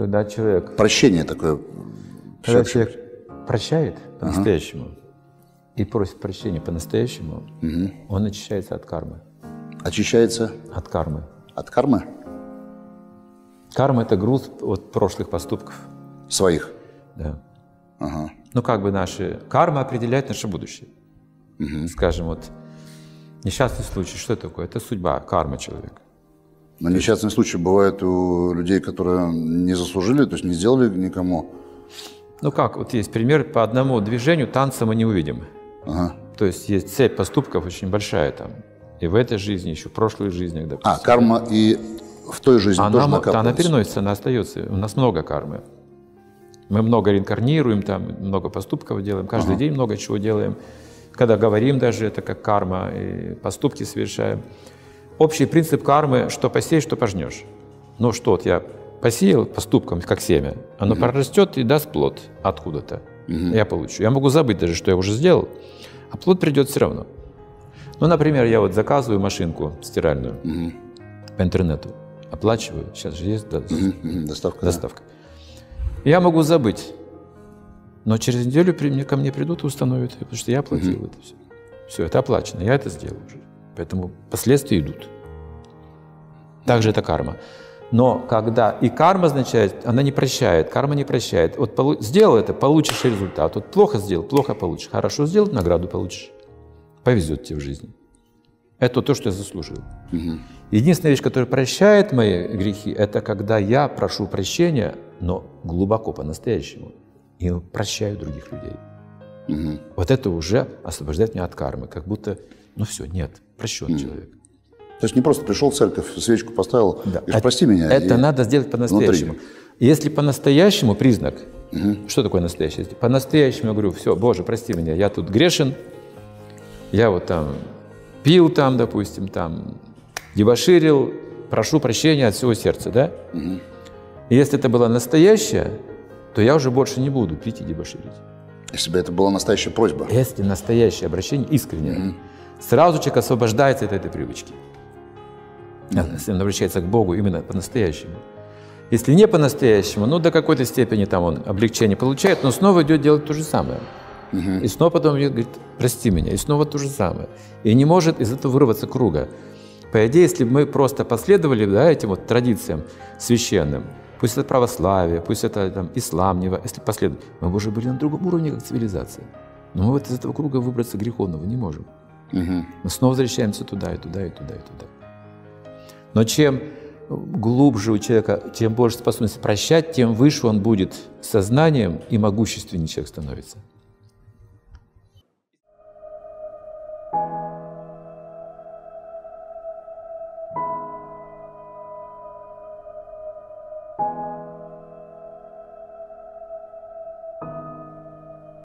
Когда человек, Прощение такое. когда Всё- человек прощает по-настоящему и просит прощения по-настоящему, он очищается от кармы. Очищается От кармы. от кармы Карма – это груз от прошлых поступков. своих. Да. Ага. Ну, как бы наши... Карма определяет наше будущее. Скажем, вот несчастный случай, что такое? Это судьба, карма человека. Но несчастные случаи бывают у людей, которые не заслужили, то есть не сделали никому. Ну как, вот есть пример, по одному движению танца мы не увидим. Ага. То есть есть цепь поступков очень большая там. И в этой жизни, еще в прошлых жизнях, допустим. А, карма и в той жизни она, тоже да, она накапливается. переносится, она остается. У нас много кармы. Мы много реинкарнируем, там, много поступков делаем, каждый день много чего делаем. Когда говорим даже, это как карма, и поступки совершаем. Общий принцип кармы, что посеешь, что пожнешь. Ну что, вот я посеял поступком, как семя, оно прорастет и даст плод откуда-то. Я получу. Я могу забыть даже, что я уже сделал, а плод придет все равно. Ну, например, я вот заказываю машинку стиральную по интернету, оплачиваю, сейчас же есть да, Мгм, Доставка. да. доставка. Я могу забыть, но через неделю ко мне придут и установят, потому что я оплатил это все. Все, это оплачено, я это сделал уже. Поэтому последствия идут. Также это карма. Но когда и карма означает, она не прощает, карма не прощает. Вот полу- сделал это, получишь результат. Вот плохо сделал, плохо получишь. Хорошо сделал, награду получишь. Повезет тебе в жизни. Это то, что я заслужил. Единственная вещь, которая прощает мои грехи, это когда я прошу прощения, но глубоко по-настоящему, и прощаю других людей. Вот это уже освобождает меня от кармы, как будто, ну все, нет, прощен человек. То есть не просто пришел в церковь, свечку поставил, Да. и прости меня. Это и- надо сделать по-настоящему. Если по-настоящему признак, что такое настоящее? По-настоящему я говорю, все, Боже, прости меня, я тут грешен, я вот там пил там, допустим, там дебоширил, прошу прощения от всего сердца, да? И если это было настоящее, то я уже больше не буду пить и дебоширить. Если бы это была настоящая просьба. Если настоящее обращение искреннее, сразу человек освобождается от этой привычки. Если он обращается к Богу именно по-настоящему. Если не по-настоящему, ну до какой-то степени там он облегчение получает, но снова идет делать то же самое. И снова потом идет, говорит, прости меня, и снова то же самое. И не может из этого вырваться круга. По идее, если бы мы просто последовали да, этим вот традициям священным, пусть это православие, пусть это там, ислам, если последовать, мы бы уже были на другом уровне, как цивилизация. Но мы вот из этого круга выбраться греховного не можем. Мы снова возвращаемся туда, и туда, и туда, и туда. Но чем глубже у человека, тем больше способность прощать, тем выше он будет сознанием и могущественнее человек становится.